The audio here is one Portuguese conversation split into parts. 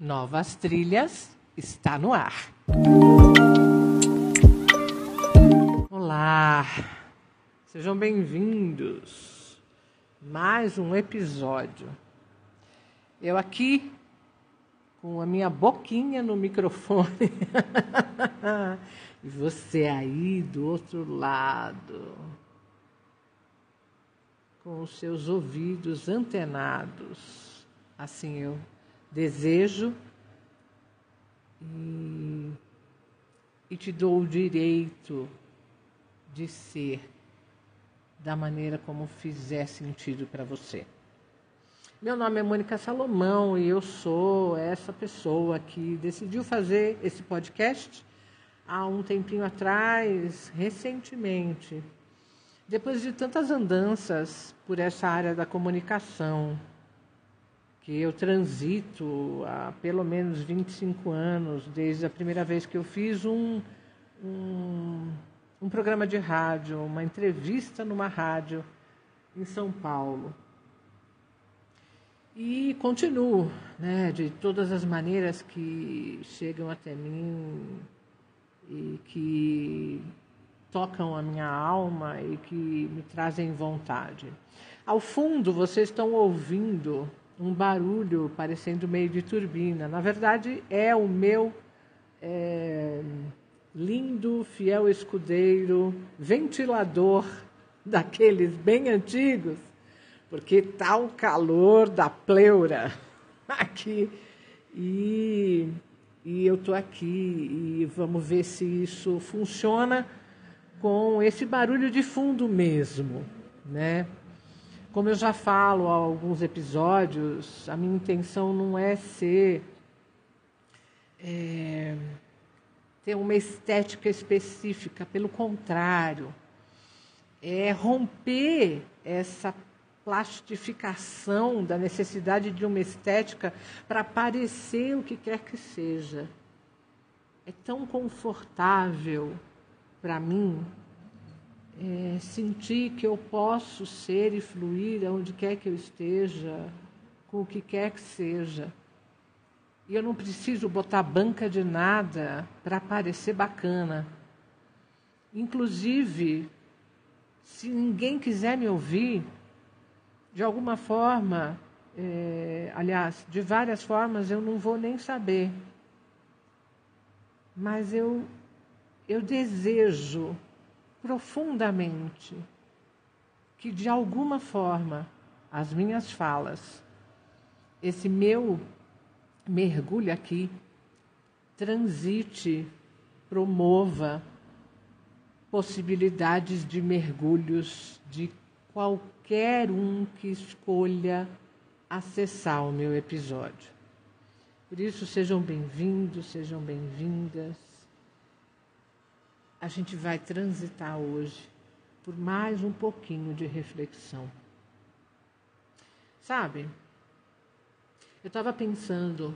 Novas Trilhas está no ar. Olá, sejam bem-vindos. Mais um episódio. Eu aqui com a minha boquinha no microfone e você aí do outro lado com os seus ouvidos antenados. Assim eu desejo e, te dou o direito de ser da maneira como fizer sentido para você. Meu nome é Mônica Salomão e eu sou essa pessoa que decidiu fazer esse podcast há um tempinho atrás, recentemente, depois de tantas andanças por essa área da comunicação, que eu transito há pelo menos 25 anos, desde a primeira vez que eu fiz um, um, um programa de rádio, uma entrevista numa rádio em São Paulo. E continuo, né, de todas as maneiras que chegam até mim e que tocam a minha alma e que me trazem vontade. Ao fundo, vocês estão ouvindo um barulho parecendo meio de turbina. Na verdade, é o meu é, lindo, fiel escudeiro, ventilador daqueles bem antigos, porque tá o calor da pleura aqui. E, e eu estou aqui e vamos ver se isso funciona com esse barulho de fundo mesmo, né? Como eu já falo há alguns episódios, a minha intenção não é ser é, ter uma estética específica, pelo contrário, é romper essa plastificação da necessidade de uma estética para parecer o que quer que seja. É tão confortável para mim é, sentir que eu posso ser e fluir aonde quer que eu esteja, com o que quer que seja. E eu não preciso botar banca de nada para parecer bacana. Inclusive, se ninguém quiser me ouvir, de alguma forma, é, aliás, de várias formas, eu não vou nem saber. Mas eu, eu desejo profundamente que, de alguma forma, as minhas falas, esse meu mergulho aqui, transite, promova possibilidades de mergulhos de qualquer um que escolha acessar o meu episódio. Por isso, sejam bem-vindos, sejam bem-vindas a gente vai transitar hoje por mais um pouquinho de reflexão. Sabe, eu estava pensando,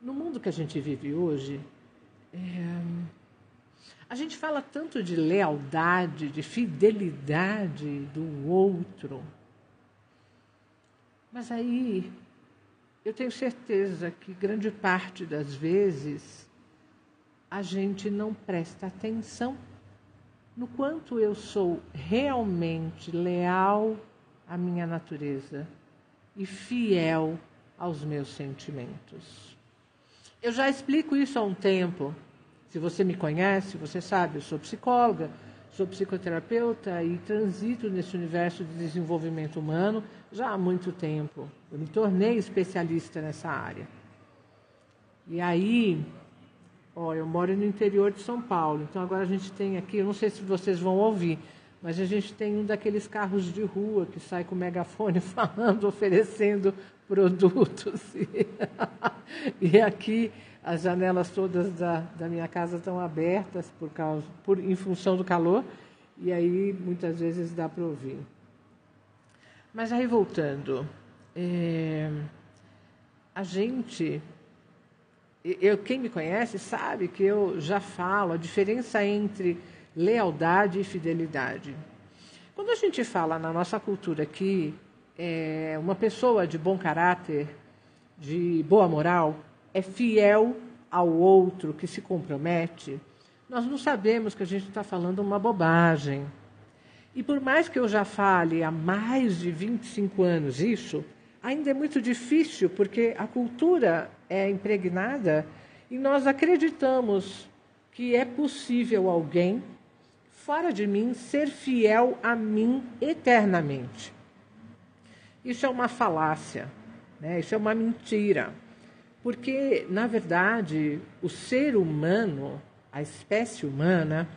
no mundo que a gente vive hoje, é, a gente fala tanto de lealdade, de fidelidade do outro, mas aí eu tenho certeza que grande parte das vezes a gente não presta atenção no quanto eu sou realmente leal à minha natureza e fiel aos meus sentimentos. Eu já explico isso há um tempo. Se você me conhece, você sabe, eu sou psicóloga, sou psicoterapeuta e transito nesse universo de desenvolvimento humano já há muito tempo. Eu me tornei especialista nessa área. E aí, Ó, eu moro no interior de São Paulo, então agora a gente tem aqui, eu não sei se vocês vão ouvir, mas a gente tem um daqueles carros de rua que sai com megafone falando, oferecendo produtos. e aqui as janelas todas da, da minha casa estão abertas por causa, por, em função do calor, e aí muitas vezes dá para ouvir. Mas aí voltando, é, a gente eu, quem me conhece sabe que eu já falo a diferença entre lealdade e fidelidade. Quando a gente fala na nossa cultura que é, uma pessoa de bom caráter de boa moral, é fiel ao outro, que se compromete, nós não sabemos que a gente está falando uma bobagem. E por mais que eu já fale há mais de 25 anos isso, ainda é muito difícil, porque a cultura é impregnada e nós acreditamos que é possível alguém fora de mim ser fiel a mim eternamente. Isso é uma falácia, né? isso é uma mentira. Porque, na verdade, o ser humano, a espécie humana,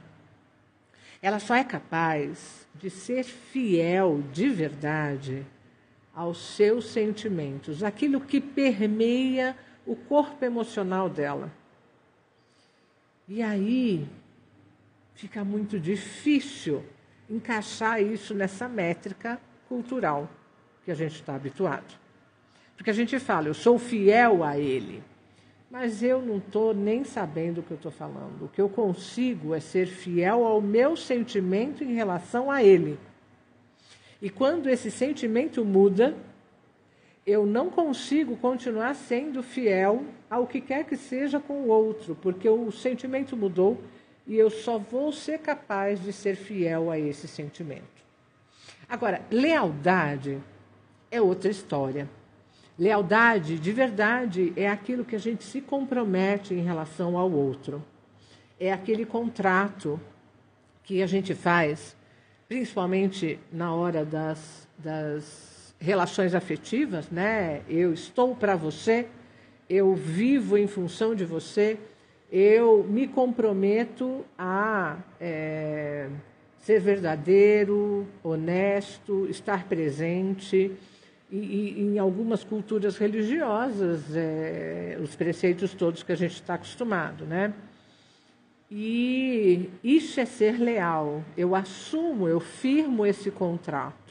ela só é capaz de ser fiel de verdade aos seus sentimentos, aquilo que permeia o corpo emocional dela. E aí fica muito difícil encaixar isso nessa métrica cultural que a gente está habituado. Porque a gente fala, eu sou fiel a ele. Mas eu não estou nem sabendo o que eu estou falando. O que eu consigo é ser fiel ao meu sentimento em relação a ele. E quando esse sentimento muda, eu não consigo continuar sendo fiel ao que quer que seja com o outro, porque o sentimento mudou e eu só vou ser capaz de ser fiel a esse sentimento. Agora, lealdade é outra história. Lealdade de verdade é aquilo que a gente se compromete em relação ao outro. É aquele contrato que a gente faz, principalmente na hora das, das relações afetivas, né? Eu estou para você, eu vivo em função de você, eu me comprometo a é, ser verdadeiro, honesto, estar presente e, e, em algumas culturas religiosas, é, os preceitos todos que a gente está acostumado, né? E isso é ser leal. Eu assumo, eu firmo esse contrato.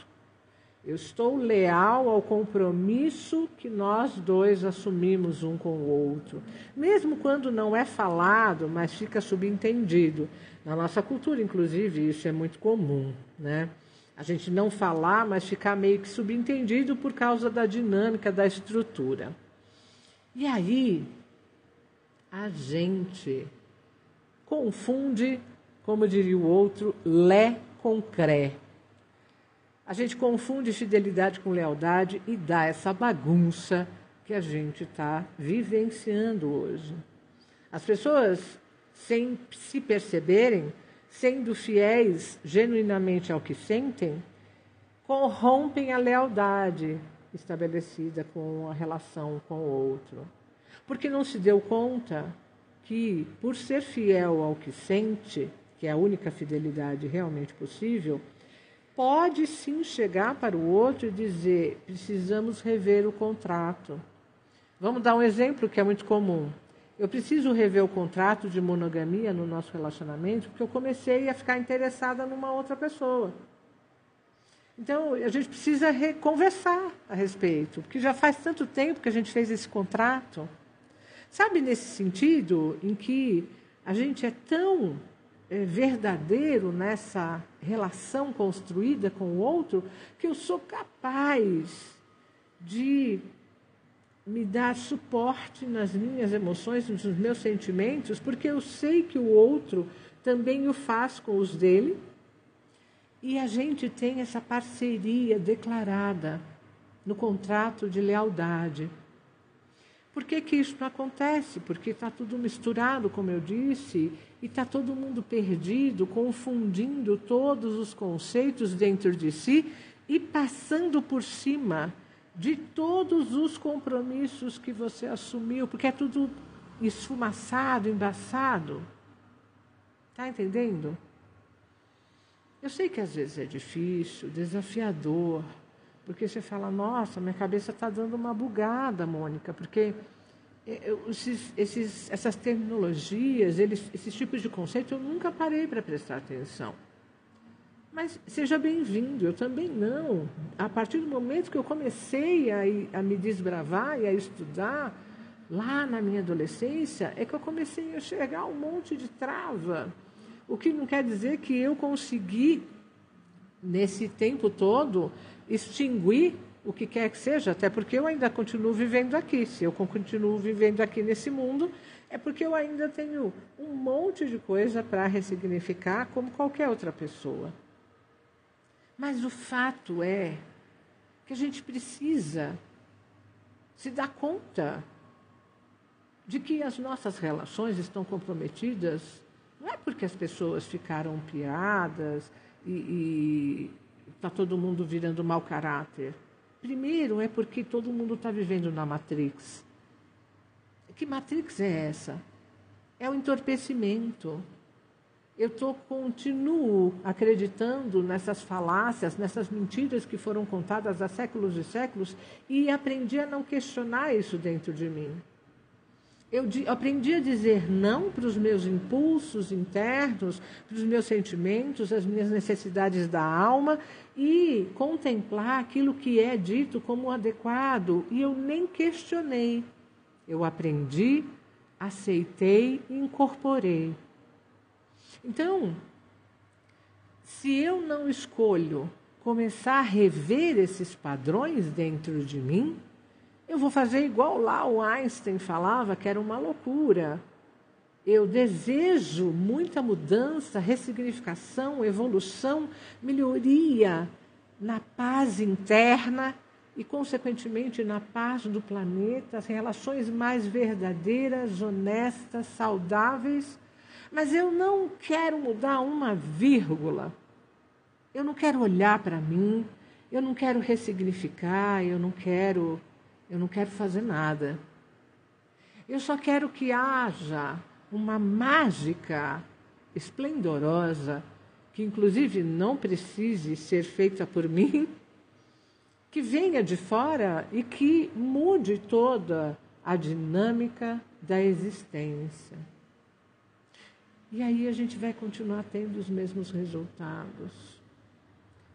Eu estou leal ao compromisso que nós dois assumimos um com o outro. Mesmo quando não é falado, mas fica subentendido. Na nossa cultura, inclusive, isso é muito comum, né? a gente não falar, mas ficar meio que subentendido por causa da dinâmica da estrutura. E aí, a gente confunde, como diria o outro, lé com cré. A gente confunde fidelidade com lealdade e dá essa bagunça que a gente está vivenciando hoje. As pessoas, sem se perceberem, sendo fiéis genuinamente ao que sentem, corrompem a lealdade estabelecida com a relação com o outro. Porque não se deu conta que, por ser fiel ao que sente, que é a única fidelidade realmente possível, pode sim chegar para o outro e dizer: precisamos rever o contrato. Vamos dar um exemplo que é muito comum. Eu preciso rever o contrato de monogamia no nosso relacionamento, porque eu comecei a ficar interessada numa outra pessoa. Então, a gente precisa conversar a respeito, porque já faz tanto tempo que a gente fez esse contrato. Sabe, nesse sentido, em que a gente é tão verdadeiro nessa relação construída com o outro, que eu sou capaz de me dar suporte nas minhas emoções, nos meus sentimentos, porque eu sei que o outro também o faz com os dele. E a gente tem essa parceria declarada no contrato de lealdade. Por que, que isso não acontece? Porque está tudo misturado, como eu disse, e está todo mundo perdido, confundindo todos os conceitos dentro de si e passando por cima de todos os compromissos que você assumiu, porque é tudo esfumaçado, embaçado. Está entendendo? Eu sei que às vezes é difícil, desafiador, porque você fala, nossa, minha cabeça está dando uma bugada, Mônica, porque esses, esses, essas terminologias, eles, esses tipos de conceito, eu nunca parei para prestar atenção. Mas seja bem-vindo, eu também não. A partir do momento que eu comecei a, a, me desbravar e a estudar, lá na minha adolescência, é que eu comecei a enxergar um monte de trava. O que não quer dizer que eu consegui, nesse tempo todo, extinguir o que quer que seja, até porque eu ainda continuo vivendo aqui. Se eu continuo vivendo aqui nesse mundo, é porque eu ainda tenho um monte de coisa para ressignificar, como qualquer outra pessoa. Mas o fato é que a gente precisa se dar conta de que as nossas relações estão comprometidas, não é porque as pessoas ficaram piadas e está todo mundo virando mau caráter. Primeiro é porque todo mundo está vivendo na Matrix. Que Matrix é essa? É o entorpecimento. Eu tô, continuo acreditando nessas falácias, nessas mentiras que foram contadas há séculos e séculos e aprendi a não questionar isso dentro de mim. Eu aprendi a dizer não para os meus impulsos internos, para os meus sentimentos, as minhas necessidades da alma e contemplar aquilo que é dito como adequado. E eu nem questionei. Eu aprendi, aceitei e incorporei. Então, se eu não escolho começar a rever esses padrões dentro de mim, eu vou fazer igual lá o Einstein falava, que era uma loucura. Eu desejo muita mudança, ressignificação, evolução, melhoria na paz interna e, consequentemente, na paz do planeta, as relações mais verdadeiras, honestas, saudáveis. Mas eu não quero mudar uma vírgula. Eu não quero olhar para mim, eu não quero ressignificar, eu não quero eu não quero fazer nada. Eu só quero que haja uma mágica esplendorosa, que inclusive não precise ser feita por mim, que venha de fora e que mude toda a dinâmica da existência. E aí a gente vai continuar tendo os mesmos resultados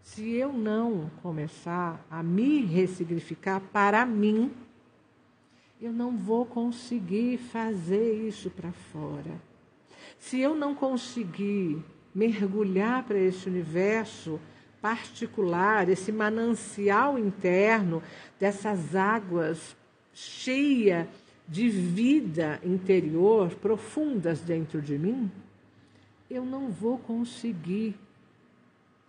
se eu não começar a me ressignificar para mim, eu não vou conseguir fazer isso para fora. Se eu não conseguir mergulhar para esse universo particular, esse manancial interno dessas águas cheia de vida interior profundas dentro de mim, eu não vou conseguir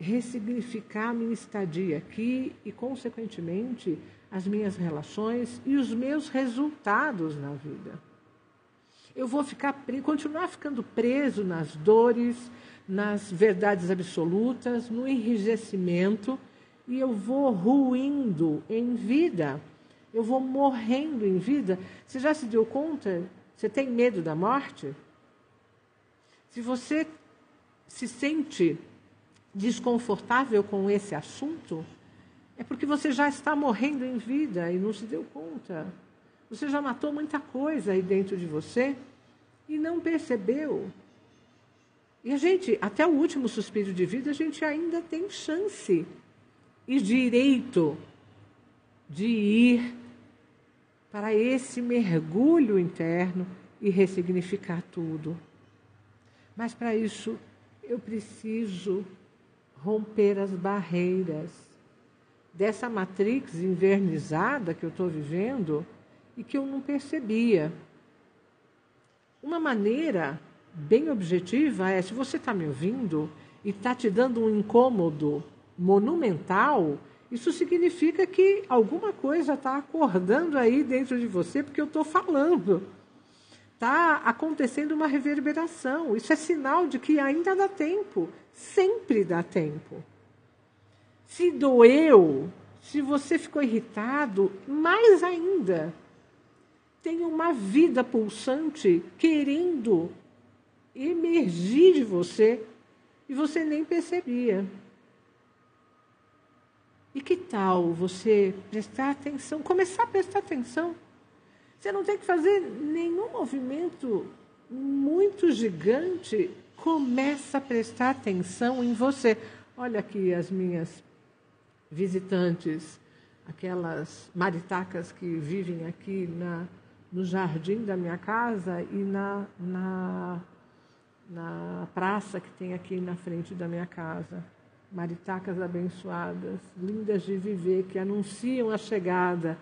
ressignificar a minha estadia aqui e, consequentemente, as minhas relações e os meus resultados na vida. Eu vou ficar continuar ficando preso nas dores, nas verdades absolutas, no enrijecimento e eu vou ruindo em vida. Eu vou morrendo em vida. Você já se deu conta? Você tem medo da morte? Se você se sente desconfortável com esse assunto, é porque você já está morrendo em vida e não se deu conta. Você já matou muita coisa aí dentro de você e não percebeu. E a gente, até o último suspiro de vida, a gente ainda tem chance e direito de ir para esse mergulho interno e ressignificar tudo. Mas para isso eu preciso romper as barreiras dessa matrix invernizada que eu estou vivendo e que eu não percebia. Uma maneira bem objetiva é: se você está me ouvindo e está te dando um incômodo monumental, isso significa que alguma coisa está acordando aí dentro de você, porque eu estou falando. Está acontecendo uma reverberação. Isso é sinal de que ainda dá tempo sempre dá tempo. Se doeu, se você ficou irritado, mais ainda. Tem uma vida pulsante querendo emergir de você e você nem percebia. E que tal você prestar atenção, começar a prestar atenção? Você não tem que fazer nenhum movimento muito gigante começa a prestar atenção em você. Olha aqui as minhas visitantes, aquelas maritacas que vivem aqui na, no jardim da minha casa e na, na, na praça que tem aqui na frente da minha casa. maritacas abençoadas, lindas de viver, que anunciam a chegada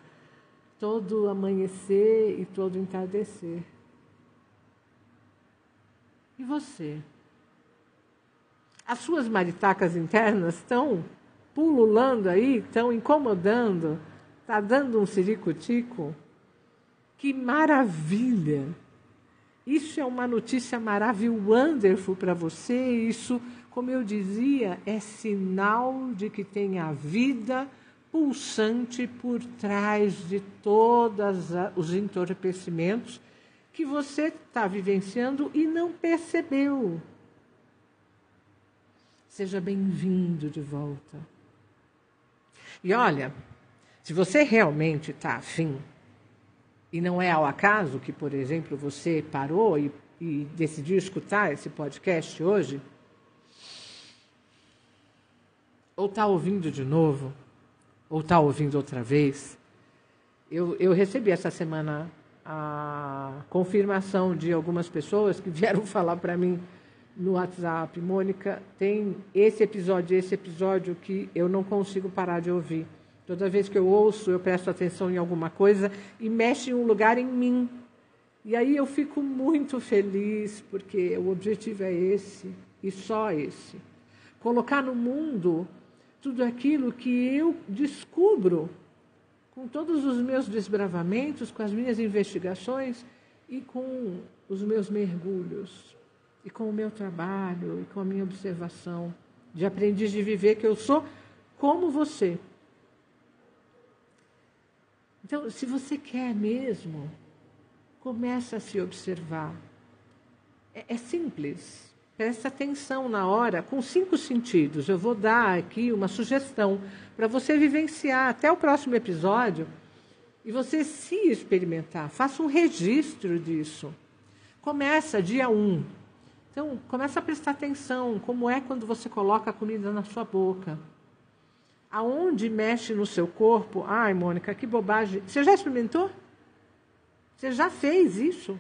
todo amanhecer e todo entardecer. E você? As suas maritacas internas estão pululando aí, estão incomodando, está dando um ciricutico? Que maravilha! Isso é uma notícia maravilhosa, wonderful para você. Isso, como eu dizia, é sinal de que tem a vida pulsante por trás de todos os entorpecimentos que você está vivenciando e não percebeu. Seja bem-vindo de volta. E olha, se você realmente está afim, e não é ao acaso que, por exemplo, você parou e, e decidiu escutar esse podcast hoje, ou está ouvindo de novo, ou está ouvindo outra vez. Eu, eu recebi essa semana a confirmação de algumas pessoas que vieram falar para mim no WhatsApp, Mônica, tem esse episódio, esse episódio que eu não consigo parar de ouvir. Toda vez que eu ouço, eu presto atenção em alguma coisa e mexe em um lugar em mim. E aí eu fico muito feliz, porque o objetivo é esse e só esse. Colocar no mundo tudo aquilo que eu descubro com todos os meus desbravamentos, com as minhas investigações e com os meus mergulhos, e com o meu trabalho, e com a minha observação de aprendiz de viver que eu sou como você. Então, se você quer mesmo, começa a se observar. É, é simples. Presta atenção na hora, com cinco sentidos. Eu vou dar aqui uma sugestão para você vivenciar até o próximo episódio e você se experimentar. Faça um registro disso. Começa dia 1. Um. Então, começa a prestar atenção como é quando você coloca a comida na sua boca. Aonde mexe no seu corpo? Ai, Mônica, que bobagem. Você já experimentou? Você já fez isso?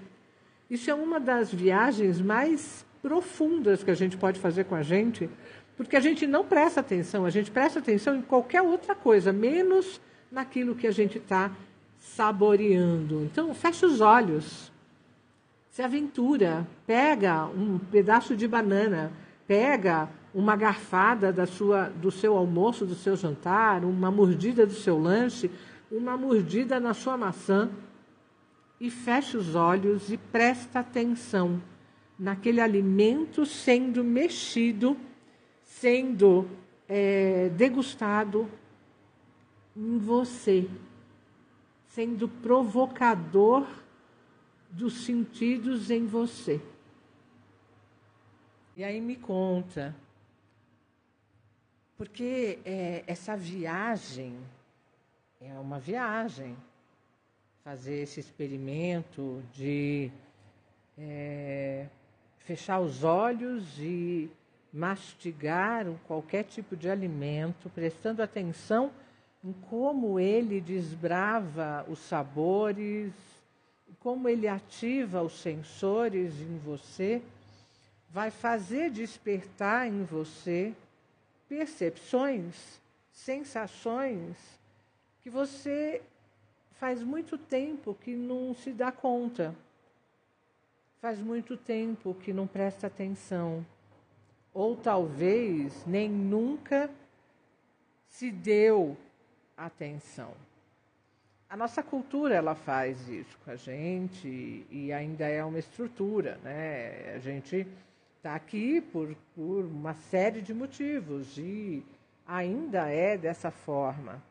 Isso é uma das viagens mais profundas que a gente pode fazer com a gente, porque a gente não presta atenção, a gente presta atenção em qualquer outra coisa, menos naquilo que a gente está saboreando. Então, fecha os olhos, se aventura, pega um pedaço de banana, pega uma garfada da sua, do seu almoço, do seu jantar, uma mordida do seu lanche, uma mordida na sua maçã e fecha os olhos e presta atenção naquele alimento sendo mexido, sendo é, degustado em você, sendo provocador dos sentidos em você. E aí me conta, porque é, essa viagem é uma viagem, fazer esse experimento de é, fechar os olhos e mastigar qualquer tipo de alimento, prestando atenção em como ele desbrava os sabores, como ele ativa os sensores em você, vai fazer despertar em você percepções, sensações que você faz muito tempo que não se dá conta faz muito tempo que não presta atenção, ou talvez nem nunca se deu atenção. A nossa cultura ela faz isso com a gente e ainda é uma estrutura, né? A gente está aqui por, por uma série de motivos e ainda é dessa forma.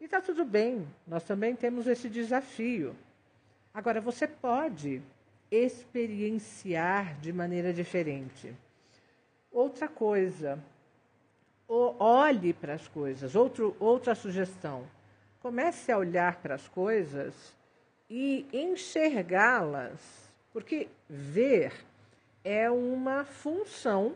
E está tudo bem, nós também temos esse desafio. Agora, você pode experienciar de maneira diferente. Outra coisa, olhe para as coisas. Outro, outra sugestão: comece a olhar para as coisas e enxergá-las, porque ver é uma função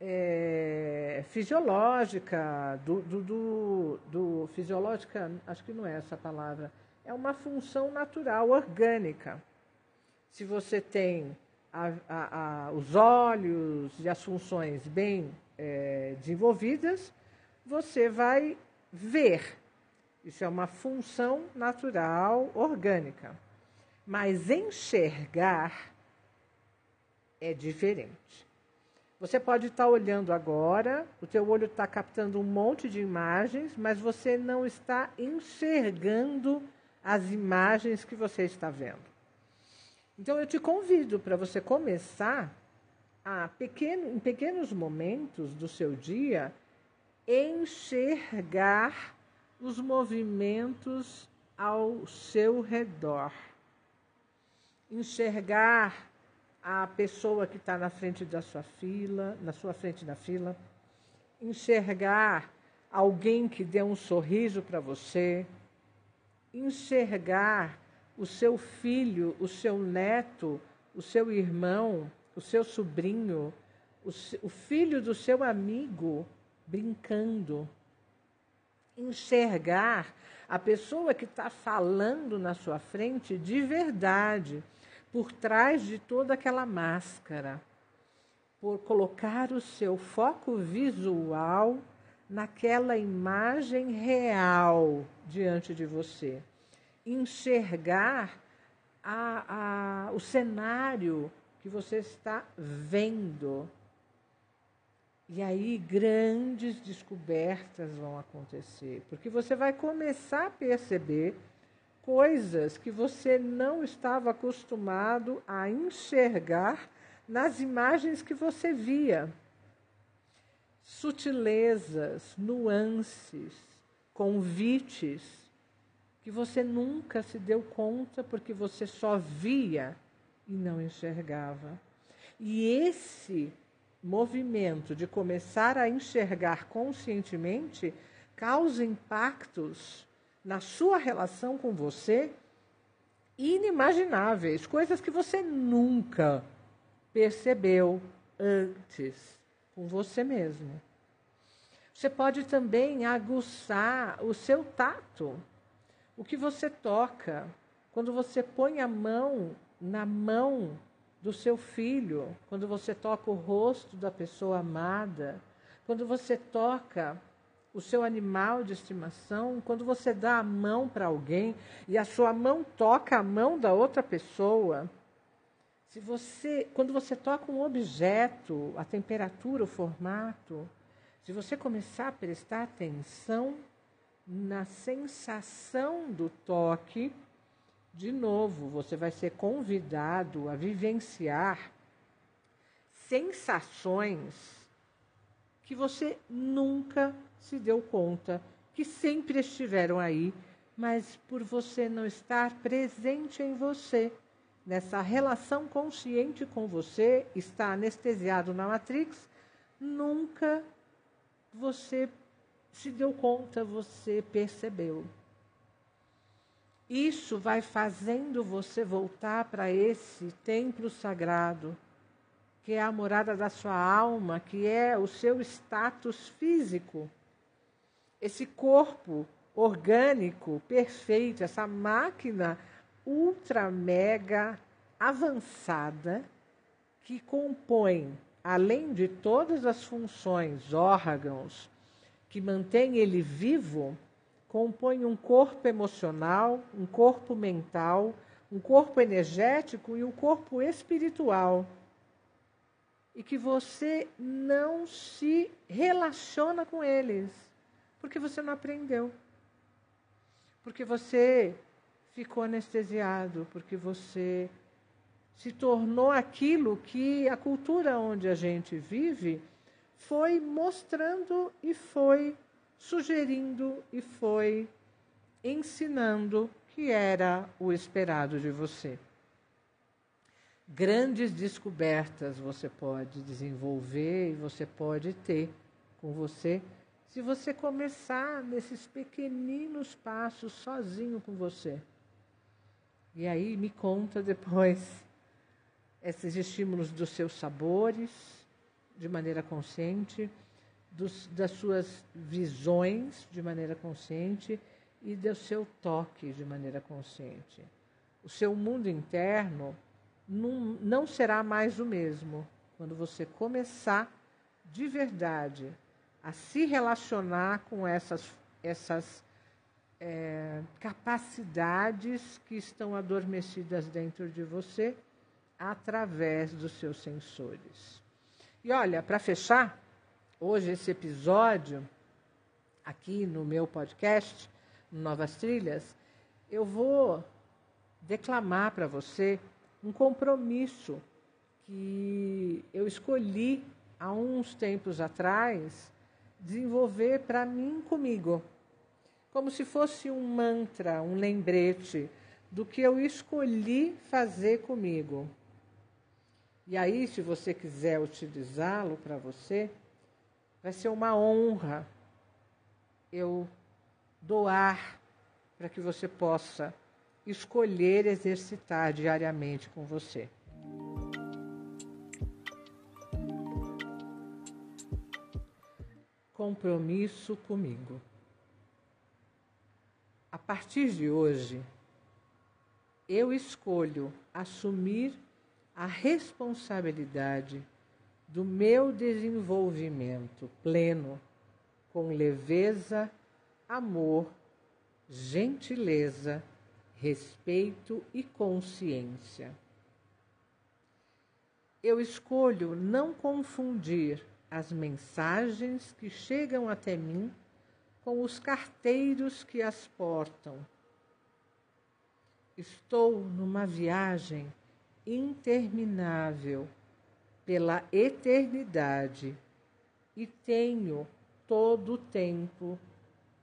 é, fisiológica, do, do, do, do, fisiológica, acho que não é essa palavra, é uma função natural, orgânica se você tem a, a, a, os olhos e as funções bem é, desenvolvidas, você vai ver. Isso é uma função natural, orgânica. Mas enxergar é diferente. Você pode estar olhando agora, o teu olho está captando um monte de imagens, mas você não está enxergando as imagens que você está vendo. Então eu te convido para você começar a pequeno, em pequenos momentos do seu dia enxergar os movimentos ao seu redor. Enxergar a pessoa que está na frente da sua fila, na sua frente da fila, enxergar alguém que deu um sorriso para você, enxergar o seu filho, o seu neto, o seu irmão, o seu sobrinho, o, o filho do seu amigo brincando. Enxergar a pessoa que está falando na sua frente de verdade por trás de toda aquela máscara, por colocar o seu foco visual naquela imagem real diante de você, enxergar a, a, o cenário que você está vendo. E aí grandes descobertas vão acontecer, porque você vai começar a perceber coisas que você não estava acostumado a enxergar nas imagens que você via. Sutilezas, nuances, convites que você nunca se deu conta porque você só via e não enxergava. E esse movimento de começar a enxergar conscientemente causa impactos na sua relação com você inimagináveis, coisas que você nunca percebeu antes com você mesmo. Você pode também aguçar o seu tato, o que você toca, quando você põe a mão na mão do seu filho, quando você toca o rosto da pessoa amada, quando você toca o seu animal de estimação, quando você dá a mão para alguém e a sua mão toca a mão da outra pessoa, se você, quando você toca um objeto, a temperatura, o formato, se você começar a prestar atenção na sensação do toque, de novo, você vai ser convidado a vivenciar sensações que você nunca se deu conta que sempre estiveram aí, mas por você não estar presente em você, nessa relação consciente com você, está anestesiado na Matrix, nunca você se deu conta, você percebeu. Isso vai fazendo você voltar para esse templo sagrado, que é a morada da sua alma, que é o seu status físico esse corpo orgânico perfeito, essa máquina ultra mega avançada que compõe, além de todas as funções, órgãos que mantém ele vivo, compõe um corpo emocional, um corpo mental, um corpo energético e um corpo espiritual. E que você não se relaciona com eles porque você não aprendeu. Porque você ficou anestesiado, porque você se tornou aquilo que a cultura onde a gente vive foi mostrando e foi sugerindo e foi ensinando que era o esperado de você. Grandes descobertas você pode desenvolver e você pode ter com você se você começar nesses pequeninos passos sozinho com você. E aí me conta depois esses estímulos dos seus sabores, de maneira consciente, dos, das suas visões, de maneira consciente, e do seu toque, de maneira consciente. O seu mundo interno não, não será mais o mesmo quando você começar de verdade a se relacionar com essas, essas é, capacidades que estão adormecidas dentro de você através dos seus sensores. E olha, para fechar, hoje esse episódio aqui no meu podcast, Novas Trilhas, eu vou declamar para você um compromisso que eu escolhi há uns tempos atrás desenvolver para mim comigo, como se fosse um mantra, um lembrete do que eu escolhi fazer comigo. E aí, se você quiser utilizá-lo para você, vai ser uma honra eu doar para que você possa escolher exercitar diariamente com você. Compromisso comigo. A partir de hoje, eu escolho assumir a responsabilidade do meu desenvolvimento pleno com leveza, amor, gentileza, respeito e consciência. Eu escolho não confundir as mensagens que chegam até mim com os carteiros que as portam. Estou numa viagem interminável pela eternidade e tenho todo o tempo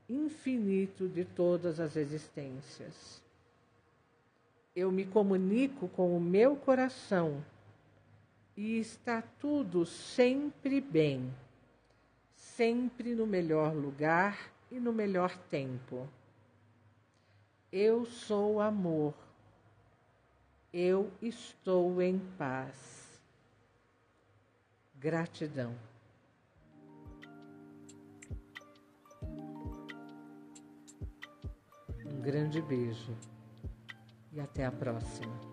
infinito de todas as existências. Eu me comunico com o meu coração e está tudo sempre bem, sempre no melhor lugar e no melhor tempo. Eu sou amor. Eu estou em paz. Gratidão. Um grande beijo e até a próxima.